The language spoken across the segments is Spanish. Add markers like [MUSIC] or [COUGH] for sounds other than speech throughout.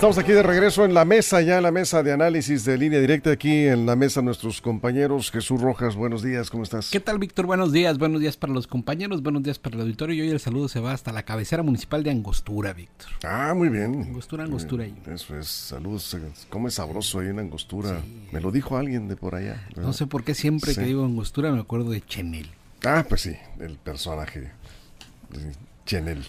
Estamos aquí de regreso en la mesa, ya en la mesa de análisis de línea directa, aquí en la mesa nuestros compañeros. Jesús Rojas, buenos días, ¿cómo estás? ¿Qué tal, Víctor? Buenos días, buenos días para los compañeros, buenos días para el auditorio. Y hoy el saludo se va hasta la cabecera municipal de Angostura, Víctor. Ah, muy bien. Angostura, Angostura. Ahí. Eso es, saludos. ¿Cómo es sabroso ahí en Angostura? Me lo dijo alguien de por allá. No sé por qué siempre que digo Angostura me acuerdo de Chenel. Ah, pues sí, el personaje. Chenel.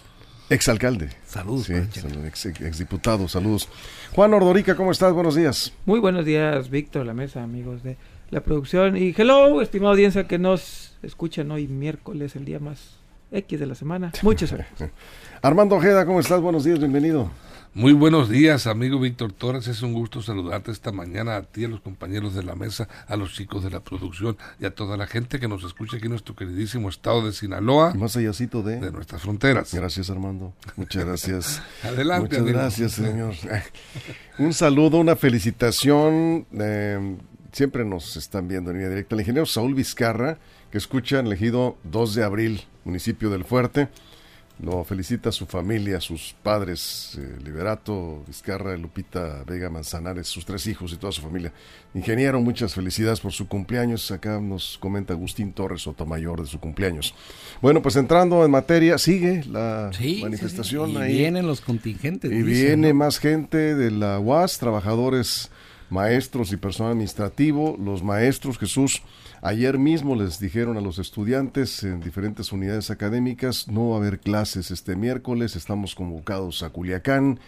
Exalcalde. Saludos. Sí, ex, exdiputado, saludos. Juan Ordorica, ¿cómo estás? Buenos días. Muy buenos días, Víctor, la mesa, amigos de la producción. Y hello, estimada audiencia que nos escuchan hoy miércoles, el día más X de la semana. Muchas gracias. [LAUGHS] Armando Ojeda, ¿cómo estás? Buenos días, bienvenido. Muy buenos días, amigo Víctor Torres. Es un gusto saludarte esta mañana a ti, a los compañeros de la mesa, a los chicos de la producción y a toda la gente que nos escucha aquí en nuestro queridísimo estado de Sinaloa. Más allácito de... De nuestras fronteras. Gracias, Armando. Muchas gracias. [LAUGHS] Adelante, Muchas gracias, señor. un saludo, una felicitación. Eh, siempre nos están viendo en línea directa. El ingeniero Saúl Vizcarra, que escucha en elegido 2 de abril, municipio del Fuerte. Lo felicita su familia, sus padres, eh, Liberato, Vizcarra, Lupita, Vega Manzanares, sus tres hijos y toda su familia. Ingeniero, muchas felicidades por su cumpleaños. Acá nos comenta Agustín Torres Sotomayor de su cumpleaños. Bueno, pues entrando en materia, sigue la manifestación sí, sí. Y ahí. vienen los contingentes. Y viene ¿no? más gente de la UAS, trabajadores, maestros y personal administrativo. Los maestros, Jesús, Ayer mismo les dijeron a los estudiantes en diferentes unidades académicas no va a haber clases este miércoles, estamos convocados a Culiacán.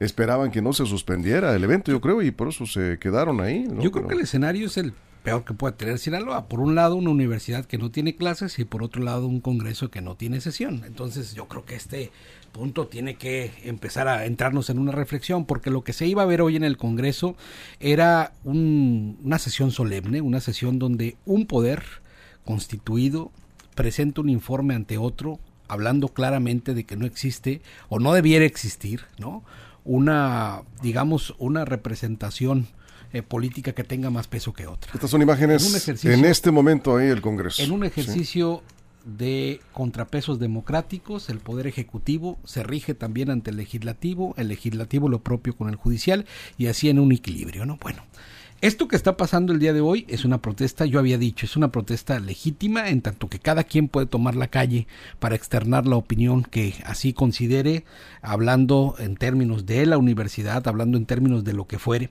Esperaban que no se suspendiera el evento, yo creo, y por eso se quedaron ahí. ¿no? Yo creo Pero- que el escenario es el peor que puede tener Sinaloa. Por un lado, una universidad que no tiene clases y por otro lado, un congreso que no tiene sesión. Entonces, yo creo que este punto tiene que empezar a entrarnos en una reflexión, porque lo que se iba a ver hoy en el Congreso era un- una sesión solemne, una sesión donde un poder constituido presenta un informe ante otro, hablando claramente de que no existe o no debiera existir, ¿no? Una, digamos, una representación eh, política que tenga más peso que otra. Estas son imágenes En en este momento ahí el Congreso. En un Sí. ejercicio de contrapesos democráticos, el Poder Ejecutivo se rige también ante el Legislativo, el Legislativo lo propio con el Judicial y así en un equilibrio, ¿no? Bueno, esto que está pasando el día de hoy es una protesta, yo había dicho, es una protesta legítima en tanto que cada quien puede tomar la calle para externar la opinión que así considere, hablando en términos de la universidad, hablando en términos de lo que fuere.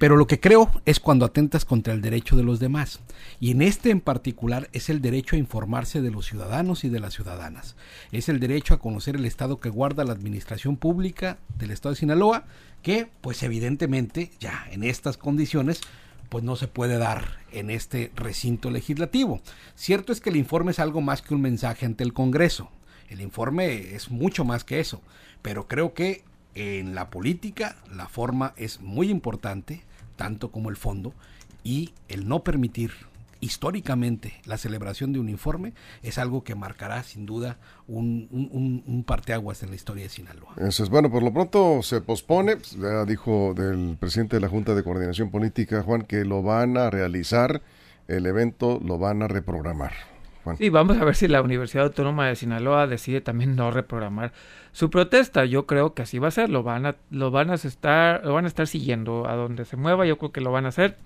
Pero lo que creo es cuando atentas contra el derecho de los demás. Y en este en particular es el derecho a informarse de los ciudadanos y de las ciudadanas. Es el derecho a conocer el estado que guarda la administración pública del estado de Sinaloa, que pues evidentemente ya en estas condiciones pues no se puede dar en este recinto legislativo. Cierto es que el informe es algo más que un mensaje ante el Congreso. El informe es mucho más que eso, pero creo que en la política la forma es muy importante, tanto como el fondo, y el no permitir históricamente la celebración de un informe es algo que marcará sin duda un, un, un, un parteaguas en la historia de Sinaloa. Eso es bueno, por lo pronto se pospone, pues, ya dijo del presidente de la Junta de Coordinación Política, Juan, que lo van a realizar, el evento lo van a reprogramar. Juan. Sí, vamos a ver si la Universidad Autónoma de Sinaloa decide también no reprogramar su protesta. Yo creo que así va a ser. Lo van a, lo van a estar, lo van a estar siguiendo a donde se mueva. Yo creo que lo van a hacer.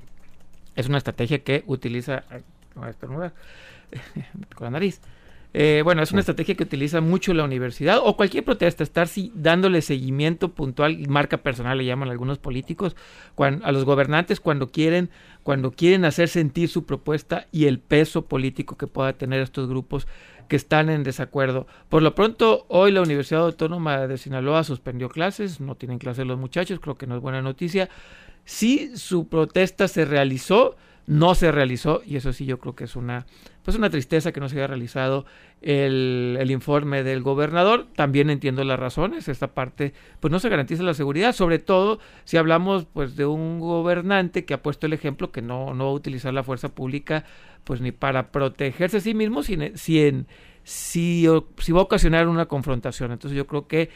Es una estrategia que utiliza, no estornudar, [LAUGHS] con la nariz. Eh, bueno, es una estrategia que utiliza mucho la universidad o cualquier protesta, estar si, dándole seguimiento puntual y marca personal, le llaman algunos políticos, a los gobernantes cuando quieren, cuando quieren hacer sentir su propuesta y el peso político que pueda tener estos grupos que están en desacuerdo. Por lo pronto, hoy la Universidad Autónoma de Sinaloa suspendió clases, no tienen clases los muchachos, creo que no es buena noticia. Sí, su protesta se realizó, no se realizó, y eso sí yo creo que es una, pues una tristeza que no se haya realizado el, el informe del gobernador. También entiendo las razones, esta parte, pues no se garantiza la seguridad, sobre todo si hablamos pues de un gobernante que ha puesto el ejemplo que no, no va a utilizar la fuerza pública pues ni para protegerse a sí mismo, si, si, si, si va a ocasionar una confrontación. Entonces yo creo que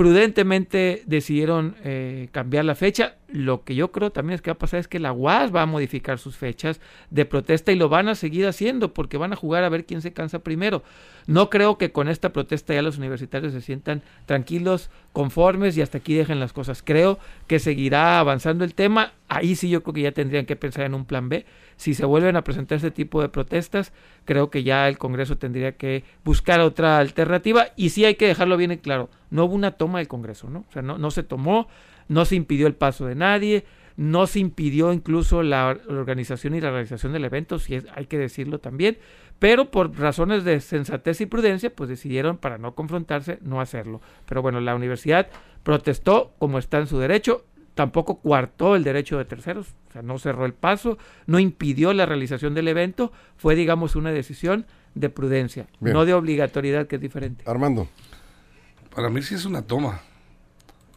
prudentemente decidieron eh, cambiar la fecha. Lo que yo creo también es que va a pasar es que la UAS va a modificar sus fechas de protesta y lo van a seguir haciendo porque van a jugar a ver quién se cansa primero. No creo que con esta protesta ya los universitarios se sientan tranquilos, conformes y hasta aquí dejen las cosas. Creo que seguirá avanzando el tema. Ahí sí yo creo que ya tendrían que pensar en un plan B. Si se vuelven a presentar este tipo de protestas, creo que ya el Congreso tendría que buscar otra alternativa y sí hay que dejarlo bien en claro. No hubo una toma del Congreso, ¿no? O sea, no, no se tomó, no se impidió el paso de nadie, no se impidió incluso la organización y la realización del evento, si es, hay que decirlo también, pero por razones de sensatez y prudencia, pues decidieron para no confrontarse no hacerlo. Pero bueno, la universidad protestó como está en su derecho, tampoco coartó el derecho de terceros, o sea, no cerró el paso, no impidió la realización del evento, fue digamos una decisión de prudencia, no de obligatoriedad que es diferente. Armando. Para mí sí es una toma,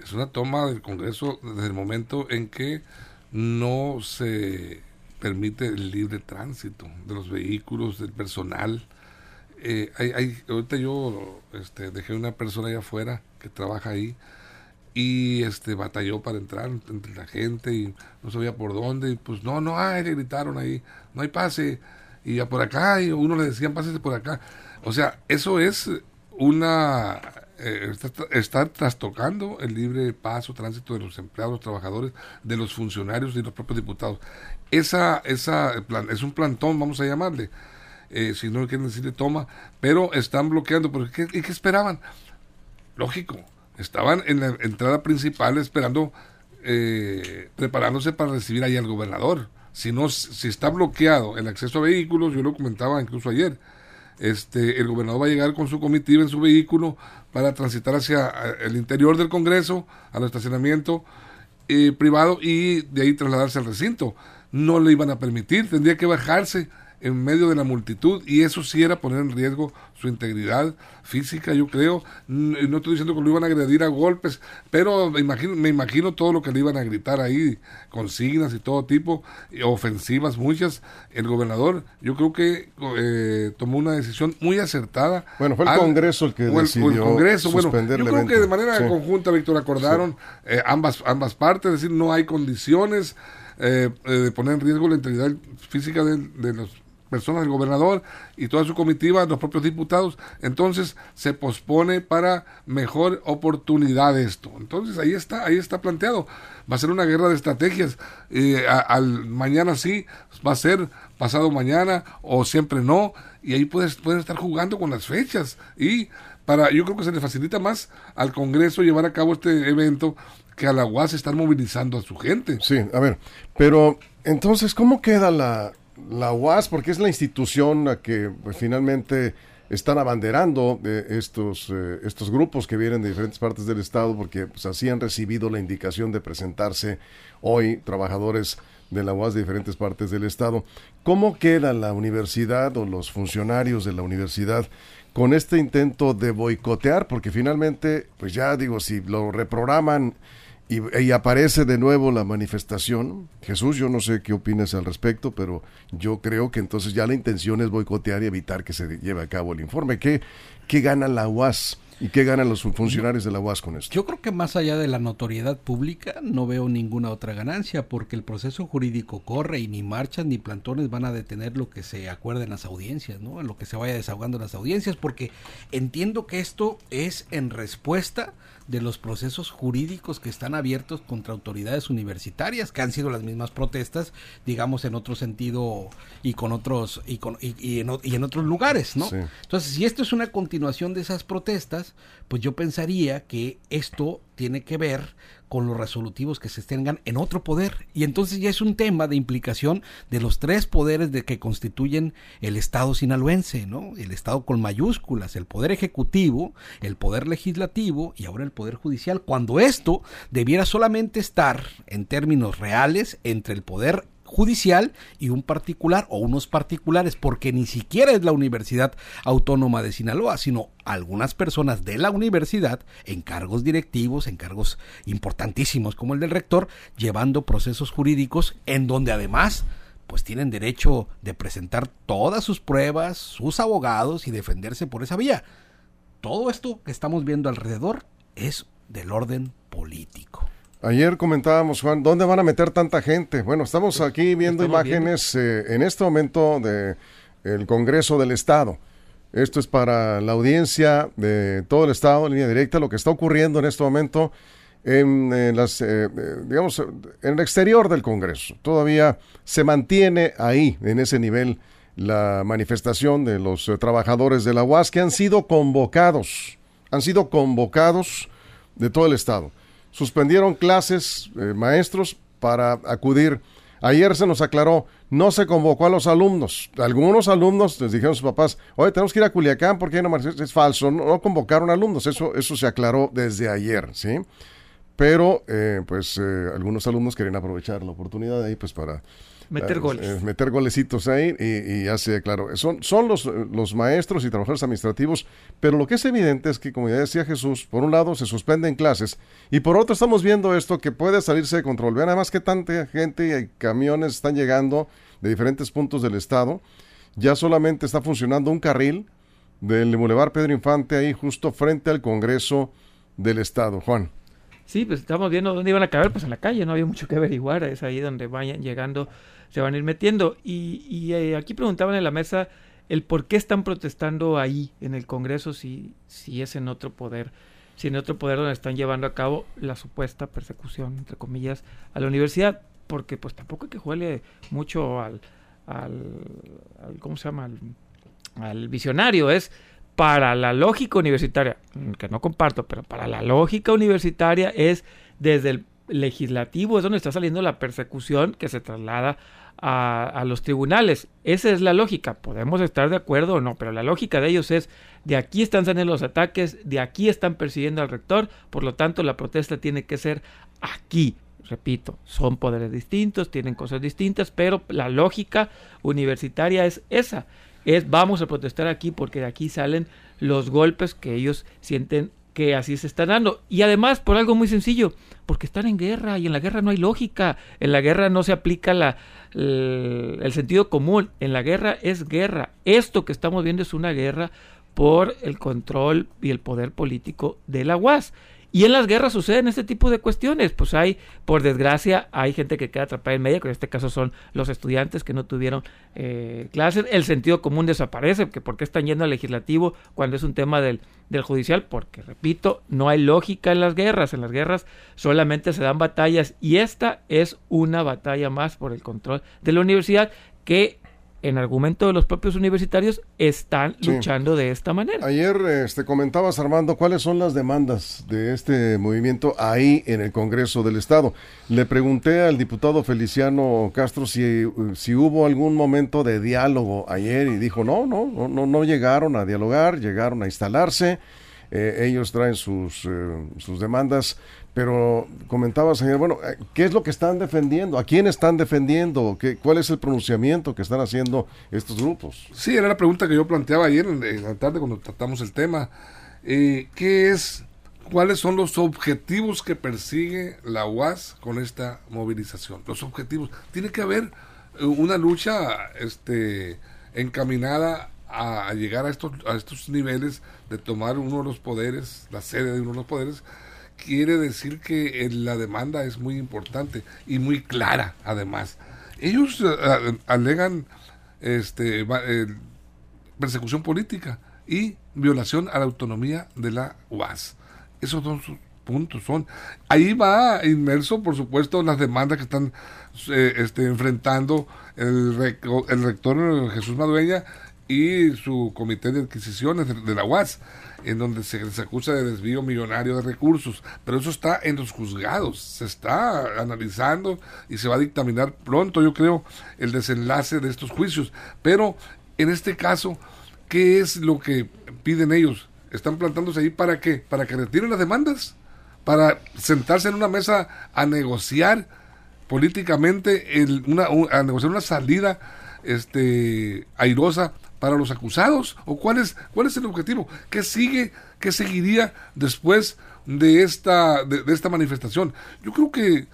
es una toma del Congreso desde el momento en que no se permite el libre tránsito de los vehículos, del personal. Eh, hay, hay, ahorita yo este, dejé una persona allá afuera que trabaja ahí y este batalló para entrar entre la gente y no sabía por dónde y pues no, no hay, le gritaron ahí, no hay pase y ya por acá y uno le decían pásese por acá. O sea, eso es una eh, está, trastocando el libre paso, tránsito de los empleados, trabajadores, de los funcionarios y los propios diputados. Esa, esa es un plantón, vamos a llamarle, eh, si no quieren decirle toma, pero están bloqueando. Pero ¿qué, ¿Y qué esperaban? Lógico, estaban en la entrada principal esperando, eh, preparándose para recibir ahí al gobernador. Si no, si está bloqueado el acceso a vehículos, yo lo comentaba incluso ayer, este, el gobernador va a llegar con su comitiva en su vehículo para transitar hacia el interior del Congreso, al estacionamiento eh, privado y de ahí trasladarse al recinto. No le iban a permitir, tendría que bajarse en medio de la multitud y eso sí era poner en riesgo su integridad física, yo creo. No estoy diciendo que lo iban a agredir a golpes, pero me imagino, me imagino todo lo que le iban a gritar ahí, consignas y todo tipo, ofensivas muchas. El gobernador, yo creo que eh, tomó una decisión muy acertada. Bueno, fue el Congreso el que decidió el Congreso, bueno, yo creo que de manera conjunta, Víctor, acordaron eh, ambas, ambas partes, es decir, no hay condiciones eh, de poner en riesgo la integridad física de los personas, el gobernador y toda su comitiva, los propios diputados. Entonces se pospone para mejor oportunidad esto. Entonces ahí está, ahí está planteado. Va a ser una guerra de estrategias. Eh, al mañana sí, va a ser pasado mañana o siempre no. Y ahí puedes, pueden estar jugando con las fechas. Y para, yo creo que se le facilita más al Congreso llevar a cabo este evento que a la UAS estar movilizando a su gente. Sí, a ver, pero entonces, ¿cómo queda la, la UAS, porque es la institución a que pues, finalmente están abanderando eh, estos, eh, estos grupos que vienen de diferentes partes del Estado, porque pues, así han recibido la indicación de presentarse hoy trabajadores de la UAS de diferentes partes del Estado. ¿Cómo queda la universidad o los funcionarios de la universidad con este intento de boicotear? Porque finalmente, pues ya digo, si lo reprograman y, aparece de nuevo la manifestación. Jesús, yo no sé qué opinas al respecto, pero yo creo que entonces ya la intención es boicotear y evitar que se lleve a cabo el informe. ¿Qué, qué gana la UAS? ¿Y qué ganan los funcionarios de la UAS con esto? Yo creo que más allá de la notoriedad pública no veo ninguna otra ganancia porque el proceso jurídico corre y ni marchas ni plantones van a detener lo que se acuerde en las audiencias, ¿no? En lo que se vaya desahogando en las audiencias porque entiendo que esto es en respuesta de los procesos jurídicos que están abiertos contra autoridades universitarias, que han sido las mismas protestas, digamos, en otro sentido y con otros y, con, y, en, y en, otros lugares, ¿no? Entonces, si esto es una continuación de esas protestas, pues yo pensaría que esto tiene que ver con los resolutivos que se tengan en otro poder. Y entonces ya es un tema de implicación de los tres poderes de que constituyen el Estado sinaloense, ¿no? El Estado con mayúsculas, el poder ejecutivo, el poder legislativo y ahora el poder judicial, cuando esto debiera solamente estar en términos reales entre el poder judicial y un particular o unos particulares, porque ni siquiera es la Universidad Autónoma de Sinaloa, sino algunas personas de la universidad en cargos directivos, en cargos importantísimos como el del rector, llevando procesos jurídicos en donde además pues tienen derecho de presentar todas sus pruebas, sus abogados y defenderse por esa vía. Todo esto que estamos viendo alrededor es del orden político. Ayer comentábamos, Juan, ¿dónde van a meter tanta gente? Bueno, estamos Pues, aquí viendo estamos imágenes eh, en este momento de el Congreso del Estado. Esto es para la audiencia de todo el Estado, en línea directa, lo que está ocurriendo en este momento en, en las, eh, eh, digamos, en el exterior del Congreso. Todavía se mantiene ahí, en ese nivel, la manifestación de los eh, trabajadores de la UAS que han sido convocados, han sido convocados de todo el Estado. Suspendieron clases, eh, maestros, para acudir. Ayer se nos aclaró, no se convocó a los alumnos. Algunos alumnos les dijeron a sus papás, oye, tenemos que ir a Culiacán porque hay una manifestación". Es falso, no, no convocaron alumnos. Eso, eso se aclaró desde ayer, ¿sí? Pero, eh, pues, eh, algunos alumnos querían aprovechar la oportunidad ahí, pues, para Meter goles. eh, meter golecitos ahí y, y ya se claro. Son, son los, los maestros y trabajadores administrativos, pero lo que es evidente es que, como ya decía Jesús, por un lado se suspenden clases y por otro estamos viendo esto que puede salirse de control. Vean además que tanta gente y camiones están llegando de diferentes puntos del estado. Ya solamente está funcionando un carril del Boulevard Pedro Infante ahí justo frente al Congreso del Estado. Juan. Sí, pues estamos viendo dónde iban a caber, pues en la calle, no había mucho que averiguar, es ahí donde vayan llegando, se van a ir metiendo. Y, y eh, aquí preguntaban en la mesa el por qué están protestando ahí en el Congreso si, si es en otro poder, si en otro poder donde están llevando a cabo la supuesta persecución, entre comillas, a la universidad, porque pues tampoco hay que juegue mucho al, al, al ¿cómo se llama? Al, al visionario, es para la lógica universitaria, que no comparto, pero para la lógica universitaria es desde el legislativo, es donde está saliendo la persecución que se traslada a, a, los tribunales. Esa es la lógica. Podemos estar de acuerdo o no, pero la lógica de ellos es de aquí están saliendo los ataques, de aquí están persiguiendo al rector, por lo tanto la protesta tiene que ser aquí. Repito, son poderes distintos, tienen cosas distintas, pero la lógica universitaria es esa es vamos a protestar aquí porque de aquí salen los golpes que ellos sienten que así se están dando. Y además, por algo muy sencillo, porque están en guerra y en la guerra no hay lógica. En la guerra no se aplica la, el, el sentido común. En la guerra es guerra. Esto que estamos viendo es una guerra por el control y el poder político de la UAS. Y en las guerras suceden este tipo de cuestiones. Pues hay, por desgracia, hay gente que queda atrapada en medio, que en este caso son los estudiantes que no tuvieron eh, clases. El sentido común desaparece, que por qué están yendo al legislativo cuando es un tema del, del judicial, porque, repito, no hay lógica en las guerras. En las guerras solamente se dan batallas y esta es una batalla más por el control de la universidad que en argumento de los propios universitarios, están sí. luchando de esta manera. Ayer este, comentabas, Armando, cuáles son las demandas de este movimiento ahí en el Congreso del Estado. Le pregunté al diputado Feliciano Castro si, si hubo algún momento de diálogo ayer y dijo, no, no, no, no llegaron a dialogar, llegaron a instalarse. Eh, ellos traen sus, eh, sus demandas, pero comentaba, señor, bueno, ¿qué es lo que están defendiendo? ¿A quién están defendiendo? ¿Qué, ¿Cuál es el pronunciamiento que están haciendo estos grupos? Sí, era la pregunta que yo planteaba ayer en, la tarde cuando tratamos el tema. Eh, ¿Qué es, cuáles son los objetivos que persigue la UAS con esta movilización? Los objetivos. Tiene que haber una lucha este, encaminada a, a llegar a estos, a estos niveles de tomar uno de los poderes, la sede de uno de los poderes, quiere decir que la demanda es muy importante y muy clara además. Ellos uh, alegan este, eh, persecución política y violación a la autonomía de la UAS. Esos dos puntos son. Ahí va inmerso, por supuesto, las demandas que están eh, este, enfrentando el, el rector Jesús Madueña y su comité de adquisiciones de la UAS en donde se les acusa de desvío millonario de recursos, pero eso está en los juzgados, se está analizando y se va a dictaminar pronto, yo creo, el desenlace de estos juicios. Pero en este caso, ¿qué es lo que piden ellos? ¿Están plantándose ahí para qué? ¿Para que retiren las demandas? ¿Para sentarse en una mesa a negociar políticamente, el, una, a negociar una salida este, airosa para los acusados? ¿O cuál es, cuál es el objetivo? ¿Qué sigue, qué seguiría después de esta, de, de esta manifestación? Yo creo que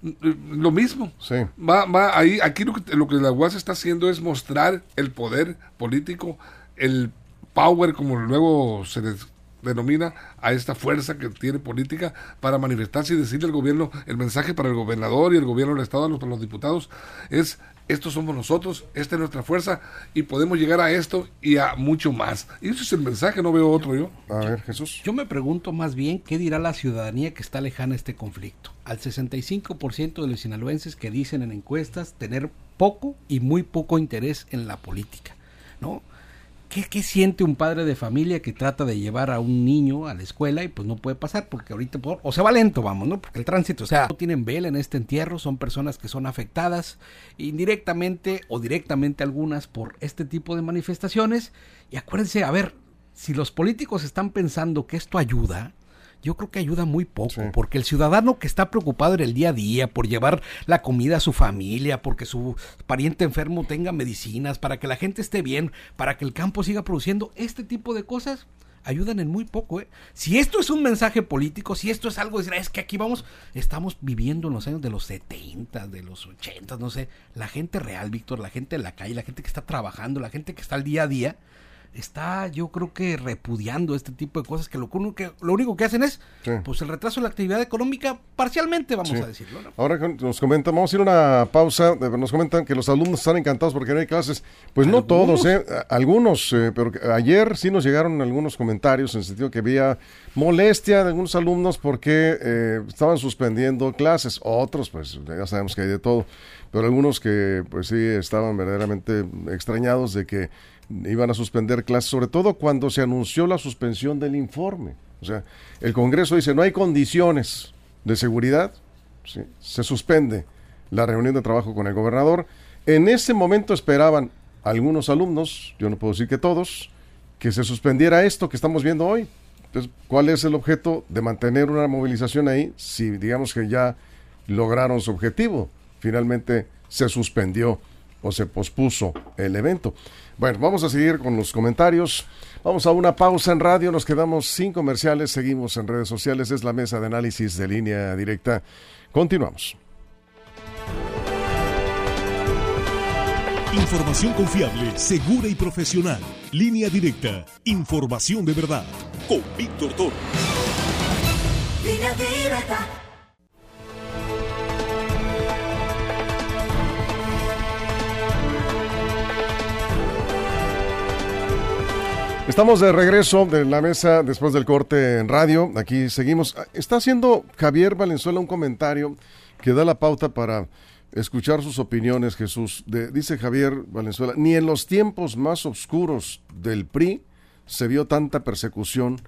lo mismo. Sí. Va, va ahí, aquí lo que, lo que la UAS está haciendo es mostrar el poder político, el power, como luego se les denomina a esta fuerza que tiene política para manifestarse y decirle al gobierno, el mensaje para el gobernador y el gobierno del Estado, para los diputados, es estos somos nosotros, esta es nuestra fuerza y podemos llegar a esto y a mucho más. Y ese es el mensaje, no veo otro yo. A ver, Jesús. Yo me pregunto más bien qué dirá la ciudadanía que está lejana a este conflicto. Al 65% de los sinaloenses que dicen en encuestas tener poco y muy poco interés en la política, ¿no? ¿Qué, siente un padre de familia que trata de llevar a un niño a la escuela y pues no puede pasar porque ahorita o se va lento, vamos, ¿no? Porque el tránsito, o sea, no tienen vela en este entierro, son personas que son afectadas indirectamente o directamente algunas por este tipo de manifestaciones y acuérdense, a ver, si los políticos están pensando que esto ayuda, yo creo que ayuda muy poco, porque el ciudadano que está preocupado en el día a día por llevar la comida a su familia, porque su pariente enfermo tenga medicinas, para que la gente esté bien, para que el campo siga produciendo, este tipo de cosas ayudan en muy poco. ¿eh? Si esto es un mensaje político, si esto es algo, es que aquí vamos, estamos viviendo en los años de los 70, de los 80, no sé, la gente real, Víctor, la gente en la calle, la gente que está trabajando, la gente que está al día a día, está yo creo que repudiando este tipo de cosas que lo, que, lo único que hacen es pues el retraso de la actividad económica parcialmente, vamos a decirlo. Ahora nos comentan, vamos a ir a una pausa, nos comentan que los alumnos están encantados porque no hay clases. Pues no todos, ¿eh? algunos, eh, pero ayer sí nos llegaron algunos comentarios en el sentido que había molestia de algunos alumnos porque eh, estaban suspendiendo clases, otros pues ya sabemos que hay de todo, pero algunos que pues sí estaban verdaderamente extrañados de que iban a suspender clases, sobre todo cuando se anunció la suspensión del informe. O sea, el Congreso dice, no hay condiciones de seguridad, se suspende la reunión de trabajo con el gobernador. En ese momento esperaban algunos alumnos, yo no puedo decir que todos, que se suspendiera esto que estamos viendo hoy. Entonces, ¿cuál es el objeto de mantener una movilización ahí si digamos que ya lograron su objetivo? Finalmente se suspendió o se pospuso el evento. Bueno, vamos a seguir con los comentarios. Vamos a una pausa en radio, nos quedamos sin comerciales, seguimos en redes sociales, es la mesa de análisis de línea directa. Continuamos. Información confiable, segura y profesional. Línea directa. Información de verdad. Con Víctor Toro. Línea directa. Estamos de regreso de la mesa después del corte en radio. Aquí seguimos. Está haciendo Javier Valenzuela un comentario que da la pauta para escuchar sus opiniones, Jesús. dice Javier Valenzuela, ni en los tiempos más oscuros del PRI se vio tanta persecución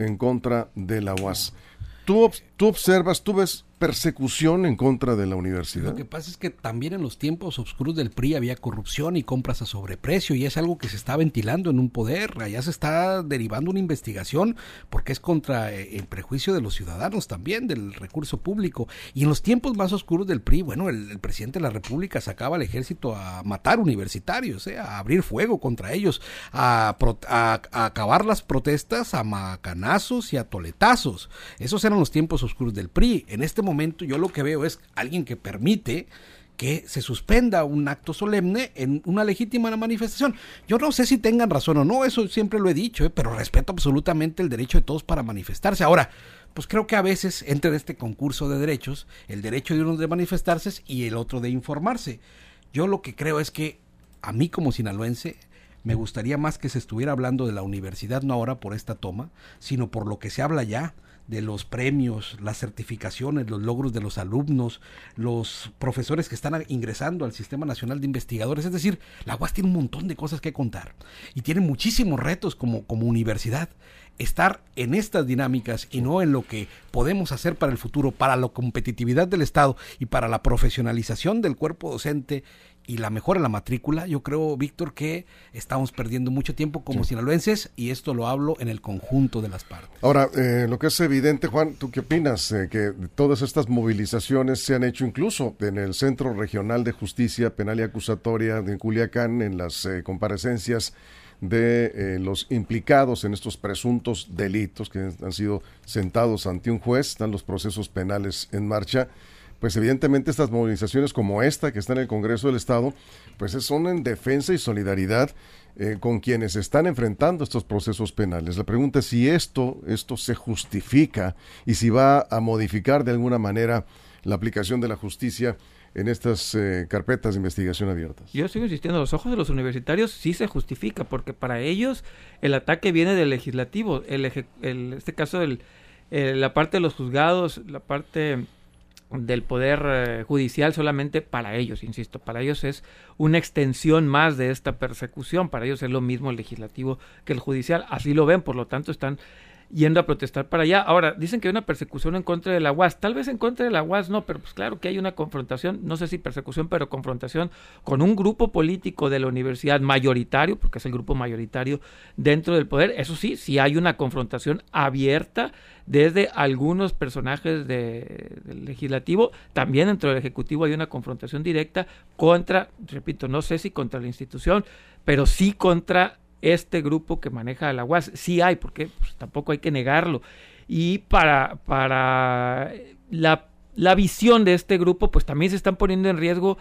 en contra de la UAS. Tú, tú observas, tú ves persecución en contra de la universidad. Lo que pasa es que también en los tiempos oscuros del PRI había corrupción y compras a sobreprecio y es algo que se está ventilando en un poder. Allá se está derivando una investigación porque es contra eh, el prejuicio de los ciudadanos también, del recurso público. Y en los tiempos más oscuros del PRI, bueno, el, presidente de la República sacaba al ejército a matar universitarios, eh, a abrir fuego contra ellos, a, a acabar las protestas a macanazos y a toletazos. Esos eran los tiempos oscuros del PRI. En este momento yo lo que veo es alguien que permite que se suspenda un acto solemne en una legítima manifestación. Yo no sé si tengan razón o no, eso siempre lo he dicho, ¿eh? pero respeto absolutamente el derecho de todos para manifestarse. Ahora, pues creo que a veces entra en este concurso de derechos el derecho de uno de manifestarse y el otro de informarse. Yo lo que creo es que a mí como sinaloense me gustaría más que se estuviera hablando de la universidad, no ahora por esta toma, sino por lo que se habla ya, de los premios, las certificaciones, los logros de los alumnos, los profesores que están ingresando al Sistema Nacional de Investigadores. Es decir, la UAS tiene un montón de cosas que contar y tiene muchísimos retos como, como universidad. Estar en estas dinámicas y no en lo que podemos hacer para el futuro, para la competitividad del Estado y para la profesionalización del cuerpo docente y la mejora en la matrícula, yo creo, Víctor, que estamos perdiendo mucho tiempo como sinaloenses y esto lo hablo en el conjunto de las partes. Ahora, eh, lo que es evidente, Juan, ¿tú qué opinas? Eh, que todas estas movilizaciones se han hecho incluso en el Centro Regional de Justicia Penal y Acusatoria de Culiacán, en las eh, comparecencias de los implicados en estos presuntos delitos que han sido sentados ante un juez, están los procesos penales en marcha pues evidentemente estas movilizaciones como esta que está en el Congreso del Estado, pues son en defensa y solidaridad eh, con quienes están enfrentando estos procesos penales. La pregunta es si esto, esto se justifica y si va a modificar de alguna manera la aplicación de la justicia en estas eh, carpetas de investigación abiertas. Yo sigo insistiendo, los ojos de los universitarios sí se justifica, porque para ellos el ataque viene del legislativo, el, el este caso del, eh, la parte de los juzgados, la parte del poder eh, judicial solamente para ellos, insisto, para ellos es una extensión más de esta persecución, para ellos es lo mismo el legislativo que el judicial, así lo ven, por lo tanto están yendo a protestar para allá. Ahora, dicen que hay una persecución en contra de la UAS. Tal vez en contra de la UAS no, pero pues claro que hay una confrontación, no sé si persecución, pero confrontación con un grupo político de la universidad mayoritario, porque es el grupo mayoritario dentro del poder. Eso sí, sí hay una confrontación abierta desde algunos personajes de, del legislativo, también dentro del ejecutivo hay una confrontación directa contra, repito, no sé si contra la institución, pero sí contra este grupo que maneja la UAS. Sí hay, porque pues, tampoco hay que negarlo. Y para, para la, la visión de este grupo, pues también se están poniendo en riesgo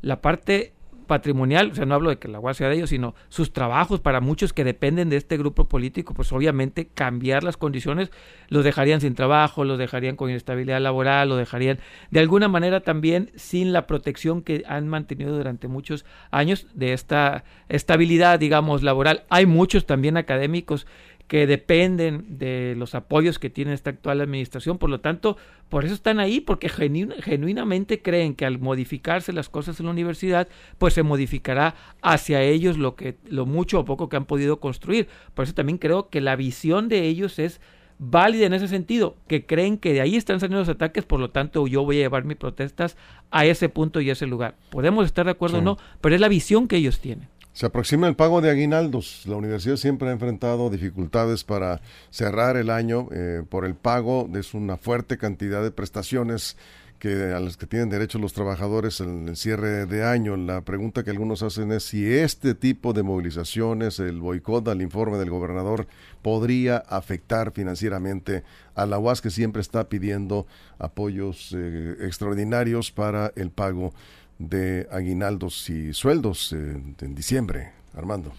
la parte patrimonial, o sea, no hablo de que la UAS sea de ellos, sino sus trabajos para muchos que dependen de este grupo político, pues obviamente cambiar las condiciones los dejarían sin trabajo, los dejarían con inestabilidad laboral, lo dejarían de alguna manera también sin la protección que han mantenido durante muchos años de esta estabilidad, digamos, laboral. Hay muchos también académicos que dependen de los apoyos que tiene esta actual administración. Por lo tanto, por eso están ahí, porque genuinamente creen que al modificarse las cosas en la universidad, pues se modificará hacia ellos lo que, lo mucho o poco que han podido construir. Por eso también creo que la visión de ellos es válida en ese sentido, que creen que de ahí están saliendo los ataques, por lo tanto yo voy a llevar mis protestas a ese punto y a ese lugar. Podemos estar de acuerdo o no, pero es la visión que ellos tienen. Se aproxima el pago de aguinaldos. La universidad siempre ha enfrentado dificultades para cerrar el año eh, por el pago de una fuerte cantidad de prestaciones que a las que tienen derecho los trabajadores en el cierre de año. La pregunta que algunos hacen es si este tipo de movilizaciones, el boicot al informe del gobernador, podría afectar financieramente a la UAS que siempre está pidiendo apoyos eh, extraordinarios para el pago de aguinaldos y sueldos en, diciembre, Armando.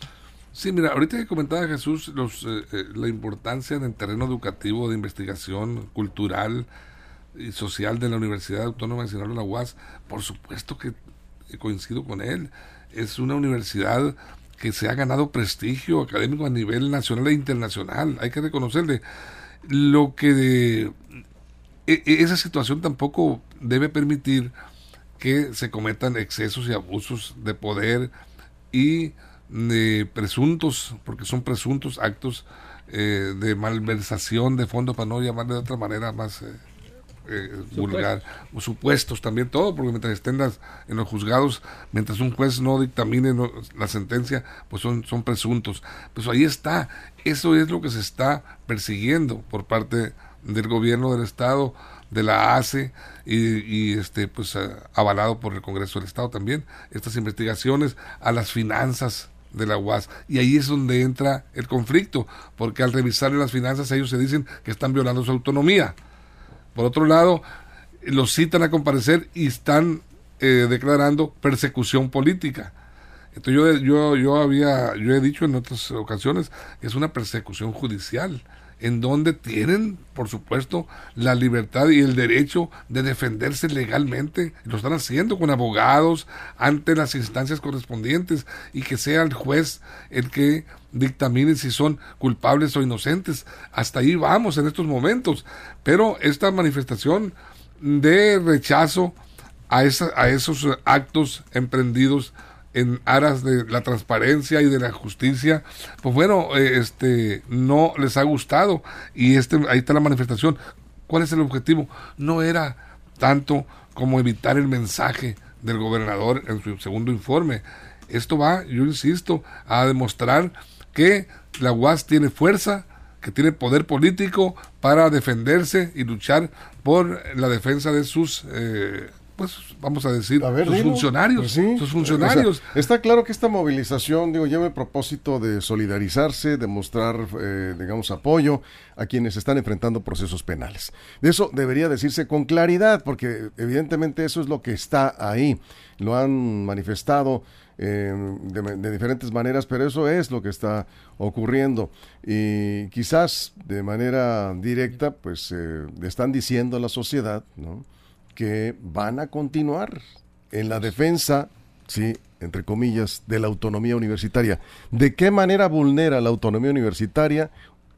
Sí, mira, ahorita que comentaba Jesús los, eh, eh, la importancia en el terreno educativo, de investigación cultural y social de la Universidad Autónoma de Sinaloa, la UAS, por supuesto que coincido con él. Es una universidad que se ha ganado prestigio académico a nivel nacional e internacional. Hay que reconocerle lo que de, e, e, esa situación tampoco debe permitir que se cometan excesos y abusos de poder y de presuntos, porque son presuntos actos eh, de malversación de fondos, para no llamar de otra manera más eh, eh, vulgar, o supuestos también, todo, porque mientras estén en los juzgados, mientras un juez no dictamine la sentencia, pues son, son presuntos. Pues ahí está, eso es lo que se está persiguiendo por parte del gobierno del Estado de la ACE y, este pues avalado por el Congreso del Estado también estas investigaciones a las finanzas de la UAS. Y ahí es donde entra el conflicto porque al revisar las finanzas ellos se dicen que están violando su autonomía. Por otro lado los citan a comparecer y están eh, declarando persecución política. Entonces yo, yo, yo había yo he dicho en otras ocasiones es una persecución judicial en donde tienen, por supuesto, la libertad y el derecho de defenderse legalmente. Lo están haciendo con abogados ante las instancias correspondientes y que sea el juez el que dictamine si son culpables o inocentes. Hasta ahí vamos en estos momentos. Pero esta manifestación de rechazo a, esa, a esos actos emprendidos en aras de la transparencia y de la justicia, pues bueno, eh, este no les ha gustado y este ahí está la manifestación. ¿Cuál es el objetivo? No era tanto como evitar el mensaje del gobernador en su segundo informe. Esto va, yo insisto, a demostrar que la UAS tiene fuerza, que tiene poder político para defenderse y luchar por la defensa de sus eh, pues vamos a decir, A ver, sus dilo. funcionarios, Pues sí. sus funcionarios. O sea, está claro que esta movilización, digo, lleva el propósito de solidarizarse, de mostrar, eh, digamos, apoyo a quienes están enfrentando procesos penales. De eso debería decirse con claridad, porque evidentemente eso es lo que está ahí. Lo han manifestado eh, de, de diferentes maneras, pero eso es lo que está ocurriendo. Y quizás de manera directa, pues eh, le están diciendo a la sociedad, ¿no? Que van a continuar en la defensa, sí, entre comillas, de la autonomía universitaria. ¿De qué manera vulnera la autonomía universitaria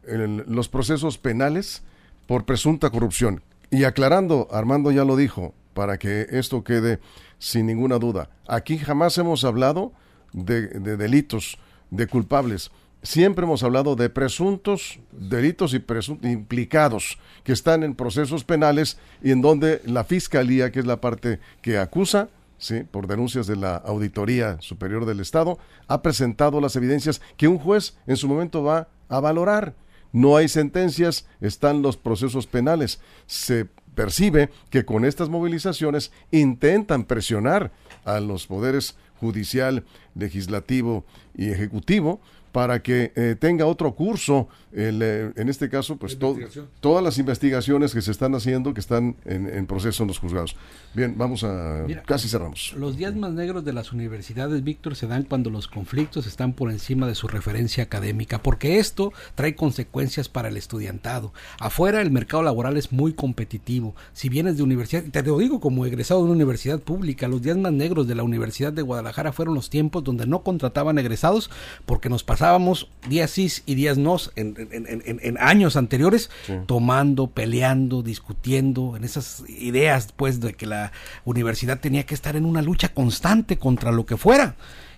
los procesos penales por presunta corrupción? Y aclarando, Armando ya lo dijo, para que esto quede sin ninguna duda, aquí jamás hemos hablado de delitos, de culpables. Siempre hemos hablado de presuntos delitos y presuntos implicados que están en procesos penales y en donde la fiscalía, que es la parte que acusa, sí, por denuncias de la Auditoría Superior del Estado, ha presentado las evidencias que un juez en su momento va a valorar. No hay sentencias, están los procesos penales. Se percibe que con estas movilizaciones intentan presionar a los poderes judicial, legislativo y ejecutivo para que eh, tenga otro curso, el, eh, en este caso, pues to todas las investigaciones que se están haciendo, que están en, en proceso en los juzgados. Bien, vamos a... Mira, casi cerramos. Los días más negros de las universidades, Víctor, se dan cuando los conflictos están por encima de su referencia académica, porque esto trae consecuencias para el estudiantado. Afuera el mercado laboral es muy competitivo. Si vienes de universidad, te lo digo como egresado de una universidad pública, los días más negros de la Universidad de Guadalajara fueron los tiempos donde no contrataban egresados porque nos pasábamos días sí y días no en, en- en- en- en años anteriores Sí. tomando, peleando, discutiendo, en esas ideas pues de que la universidad tenía que estar en una lucha constante contra lo que fuera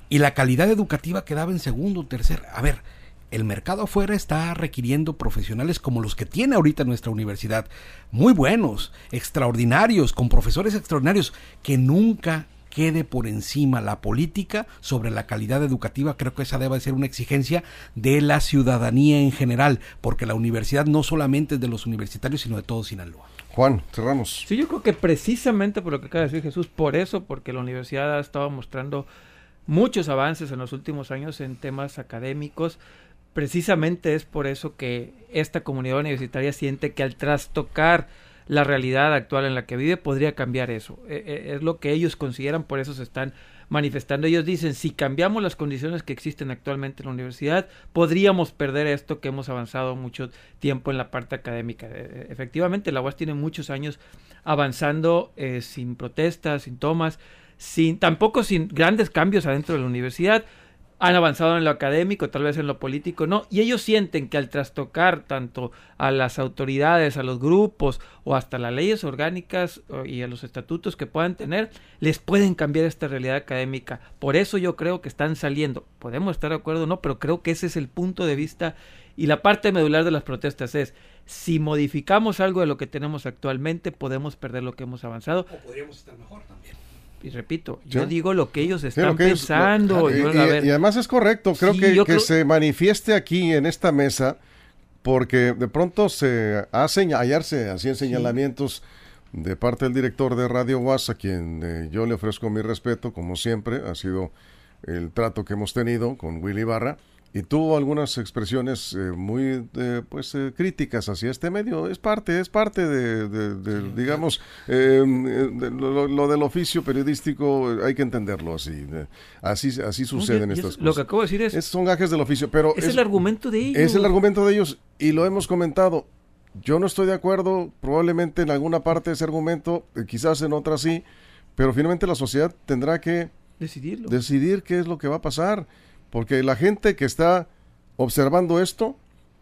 y la calidad educativa quedaba en segundo, tercer. A ver, el mercado afuera está requiriendo profesionales como los que tiene ahorita nuestra universidad, muy buenos, extraordinarios, con profesores extraordinarios, que nunca quede por encima la política sobre la calidad educativa. Creo que esa debe ser una exigencia de la ciudadanía en general, porque la universidad no solamente es de los universitarios, sino de todo Sinaloa. Juan, cerramos. Sí, yo creo que precisamente por lo que acaba de decir Jesús, por eso, porque la universidad ha estado mostrando muchos avances en los últimos años en temas académicos, precisamente es por eso que esta comunidad universitaria siente que al trastocar la realidad actual en la que vive podría cambiar eso. Eh, eh, es lo que ellos consideran, por eso se están manifestando. Ellos dicen, si cambiamos las condiciones que existen actualmente en la universidad, podríamos perder esto que hemos avanzado mucho tiempo en la parte académica. Eh, efectivamente, la UAS tiene muchos años avanzando eh, sin protestas, sin tomas, sin tampoco sin grandes cambios adentro de la universidad. Han avanzado en lo académico, tal vez en lo político, no. Y ellos sienten que al trastocar tanto a las autoridades, a los grupos o hasta las leyes orgánicas y a los estatutos que puedan tener, les pueden cambiar esta realidad académica. Por eso yo creo que están saliendo. Podemos estar de acuerdo o no, pero creo que ese es el punto de vista y la parte medular de las protestas es si modificamos algo de lo que tenemos actualmente, podemos perder lo que hemos avanzado. O podríamos estar mejor también. Y repito, Sí. yo digo lo que ellos están lo que ellos- pensando. y, además es correcto, creo Sí, que, que creo- se manifieste aquí en esta mesa, porque de pronto se hace hallarse así en señalamientos de parte del director de Radio UAS, a quien eh, yo le ofrezco mi respeto, como siempre, ha sido el trato que hemos tenido con Willy Barra, y tuvo algunas expresiones eh, muy eh, pues eh, críticas hacia este medio. Es parte, es parte de, de- de, digamos, eh, de lo, lo del oficio periodístico, eh, hay que entenderlo así. así, así suceden y estas es- Lo que cosas. acabo de decir es, Es- son gajes del oficio, pero es el argumento de ellos. es el argumento de ellos y lo hemos comentado. Yo no estoy de acuerdo, probablemente en alguna parte de ese argumento, eh, quizás en otra sí, pero finalmente la sociedad tendrá que Decidirlo. decidir qué es lo que va a pasar, porque la gente que está observando esto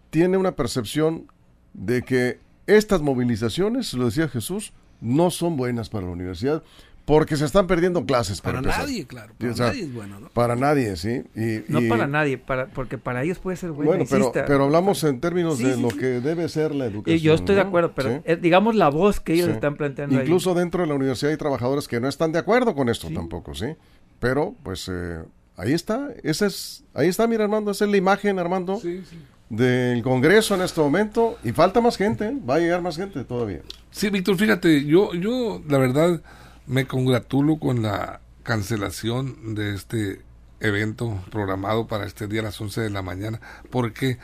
tiene una percepción de que estas movilizaciones, lo decía Jesús, no son buenas para la universidad, porque se están perdiendo clases. Para empezar. nadie, claro. Sí, Para o sea, nadie es bueno, ¿no? Para nadie, sí. Y- no y- para nadie, para, porque para ellos puede ser bueno. Bueno, pero, exista. pero hablamos en términos Sí, de sí, lo sí. que debe ser la Y educación. yo estoy de acuerdo, pero Sí, es, digamos la voz que ellos sí. están planteando ahí. Incluso dentro de la universidad hay trabajadores que no están de acuerdo con esto Sí. tampoco, ¿sí? Pero, pues, eh, ahí está. Esa es, ahí está, mira, Armando. Esa es la imagen, Armando, Sí, sí. del Congreso en este momento. Y falta más gente, ¿eh? Va a llegar más gente todavía. Sí, Víctor, fíjate, yo, yo, la verdad, me congratulo con la cancelación de este evento programado para este día a las 11 de la mañana. ¿Por qué?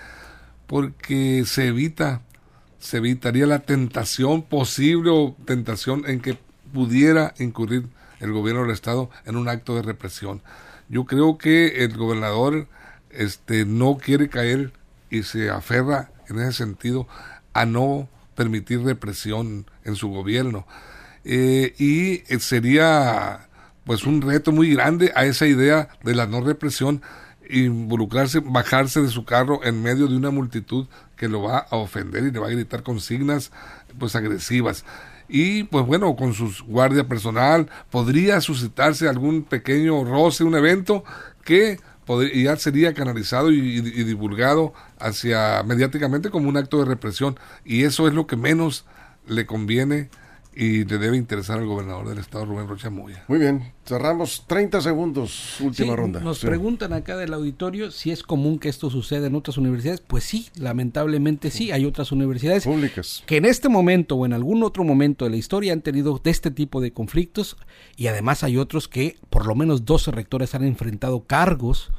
Porque se evita, se evitaría la tentación posible o tentación en que pudiera incurrir el gobierno del estado en un acto de represión. Yo creo que el gobernador este no quiere caer y se aferra en ese sentido a no permitir represión en su gobierno. Eh, y sería pues un reto muy grande a esa idea de la no represión involucrarse, bajarse de su carro en medio de una multitud que lo va a ofender y le va a gritar consignas pues agresivas. Y pues bueno, con su guardia personal podría suscitarse algún pequeño roce, un evento que ya sería canalizado y, divulgado hacia mediáticamente como un acto de represión. Y eso es lo que menos le conviene y le debe interesar al gobernador del estado, Rubén Rocha Moya. Muy bien, cerramos 30 segundos, última ronda. Nos preguntan acá del auditorio si es común que esto suceda en otras universidades. Pues sí, lamentablemente sí, hay otras universidades públicas que en este momento o en algún otro momento de la historia han tenido de este tipo de conflictos y además hay otros que por lo menos 12 rectores han enfrentado cargos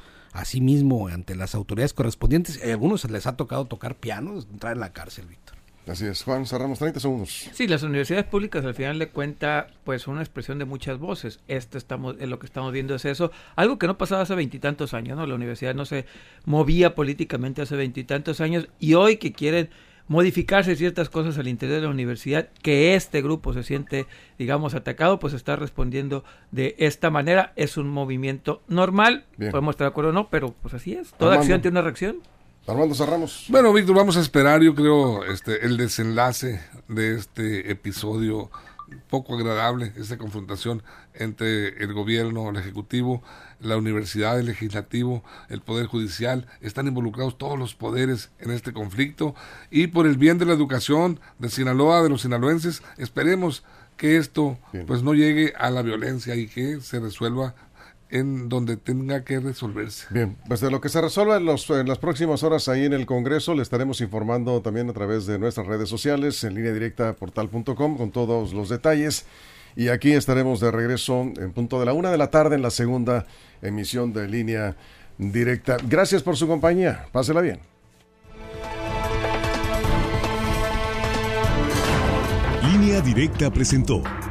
mismo ante las autoridades correspondientes. A algunos les ha tocado tocar piano, entrar en la cárcel, Víctor. Así es, Juan, cerramos 30 segundos. Sí, las universidades públicas al final le cuenta pues una expresión de muchas voces. Esto estamos, lo que estamos viendo es eso, algo que no pasaba hace veintitantos años, ¿no? La universidad no se movía políticamente hace veintitantos años y hoy que quieren modificarse ciertas cosas al interior de la universidad, que este grupo se siente, digamos, atacado, pues está respondiendo de esta manera. Es un movimiento normal, podemos estar de acuerdo o no, pero pues así es. Toda acción tiene una reacción. Armando, cerramos. Bueno, Víctor, vamos a esperar, yo creo, este, el desenlace de este episodio poco agradable, esta confrontación entre el gobierno, el ejecutivo, la universidad, el legislativo, el poder judicial, están involucrados todos los poderes en este conflicto. Y por el bien de la educación de Sinaloa, de los sinaloenses, esperemos que esto pues no llegue a la violencia y que se resuelva en donde tenga que resolverse. Bien, pues de lo que se resuelva en, los, en las próximas horas ahí en el Congreso, le estaremos informando también a través de nuestras redes sociales, en línea directa portal.com, con todos los detalles. Y aquí estaremos de regreso en punto de la una de la tarde en la segunda emisión de línea directa. Gracias por su compañía. Pásela bien. Línea Directa presentó